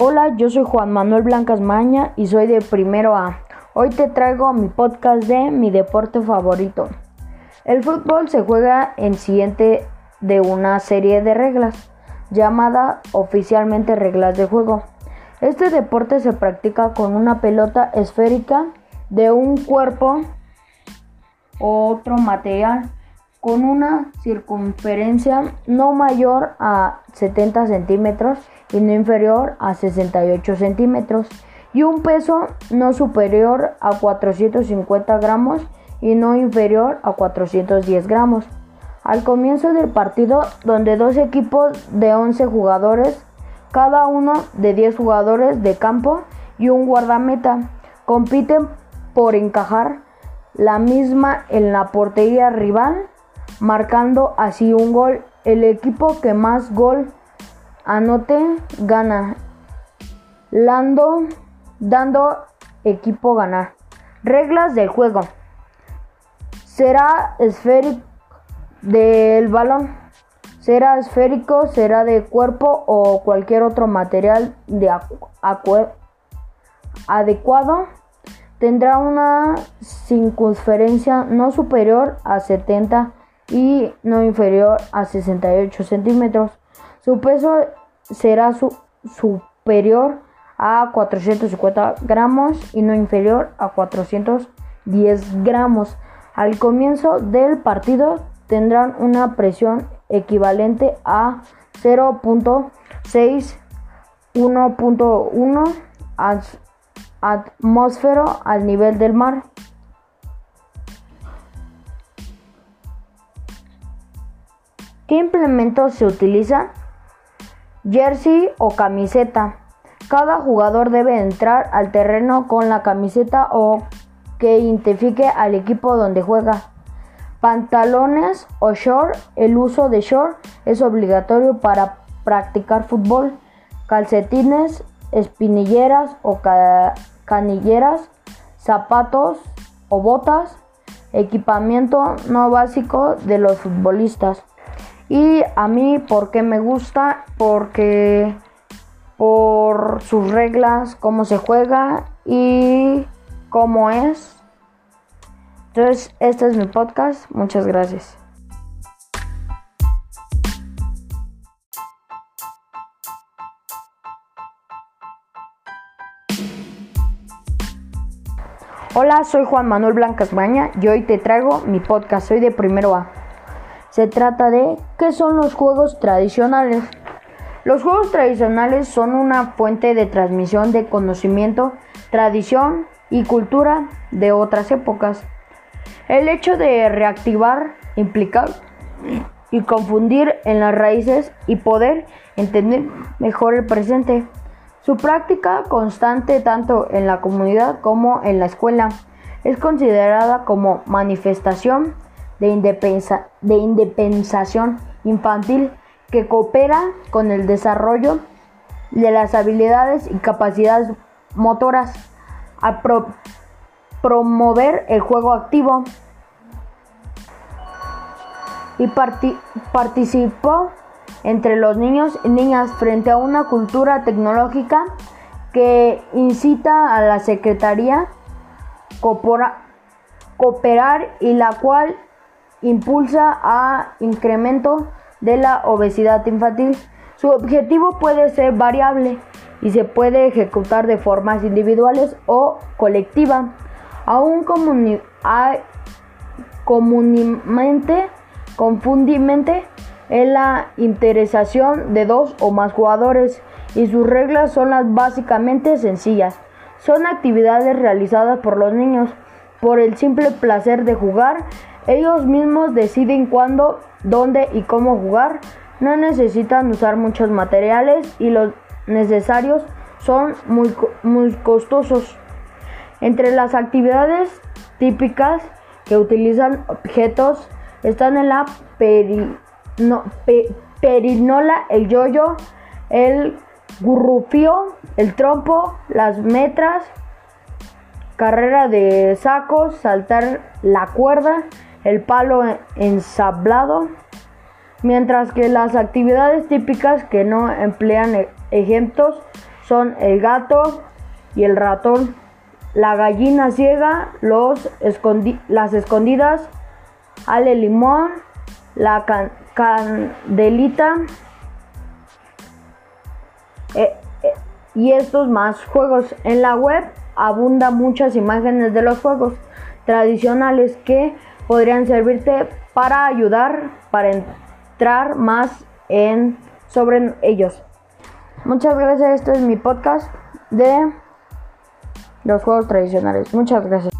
Hola, yo soy Juan Manuel Blancas Maña y soy de primero A. Hoy te traigo mi podcast de mi deporte favorito. El fútbol se juega en siguiente de una serie de reglas, llamada oficialmente reglas de juego. Este deporte se practica con una pelota esférica de un cuerpo o otro material con una circunferencia no mayor a 70 centímetros y no inferior a 68 centímetros y un peso no superior a 450 gramos y no inferior a 410 gramos. Al comienzo del partido, donde dos equipos de 11 jugadores, cada uno de 10 jugadores de campo y un guardameta, compiten por encajar la misma en la portería rival marcando así un gol. El equipo que más gol anote gana. Lando, dando equipo ganar. Reglas del juego. Será esférico del balón. Será esférico, será de cuerpo o cualquier otro material de adecuado. Tendrá una circunferencia no superior a 70 y no inferior a 68 centímetros. Su peso será superior a 450 gramos y no inferior a 410 gramos. Al comienzo del partido tendrán una presión equivalente a 0.6 1.1 atmósfero al nivel del mar. ¿Qué implementos se utilizan? Jersey o camiseta. Cada jugador debe entrar al terreno con la camiseta o que identifique al equipo donde juega. Pantalones o short. El uso de short es obligatorio para practicar fútbol. Calcetines, espinilleras o canilleras, zapatos o botas. Equipamiento no básico de los futbolistas. Y a mí, ¿por qué me gusta? Porque por sus reglas, cómo se juega y cómo es. Entonces, este es mi podcast. Muchas gracias. Hola, soy Juan Manuel Blancas Baña y hoy te traigo mi podcast. Soy de primero A. Se trata de ¿qué son los juegos tradicionales? Los juegos tradicionales son una fuente de transmisión de conocimiento, tradición y cultura de otras épocas. El hecho de reactivar, implicar y confundir en las raíces y poder entender mejor el presente. Su práctica constante tanto en la comunidad como en la escuela es considerada como manifestación de, independización infantil que coopera con el desarrollo de las habilidades y capacidades motoras, a promover el juego activo. Y participó entre los niños y niñas frente a una cultura tecnológica que incita a la Secretaría cooperar y la cual impulsa a incremento de la obesidad infantil. Su objetivo puede ser variable y se puede ejecutar de formas individuales o colectiva. Aún comúnmente, confundidamente, es la interesación de dos o más jugadores y sus reglas son las básicamente sencillas. Son actividades realizadas por los niños por el simple placer de jugar ellos mismos deciden cuándo, dónde y cómo jugar. No necesitan usar muchos materiales y los necesarios son muy, muy costosos. Entre las actividades típicas que utilizan objetos están en la perinola, el yoyo, el gurrufío, el trompo, las metras, carrera de sacos, saltar la cuerda, el palo ensablado, mientras que las actividades típicas que no emplean e-, ejemplos son el gato y el ratón, la gallina ciega, los las escondidas, Ale Limón, la candelita eh, eh, y estos más juegos. En la web abundan muchas imágenes de los juegos tradicionales que podrían servirte para ayudar, para entrar más en sobre ellos. Muchas gracias, este es mi podcast de los juegos tradicionales. Muchas gracias.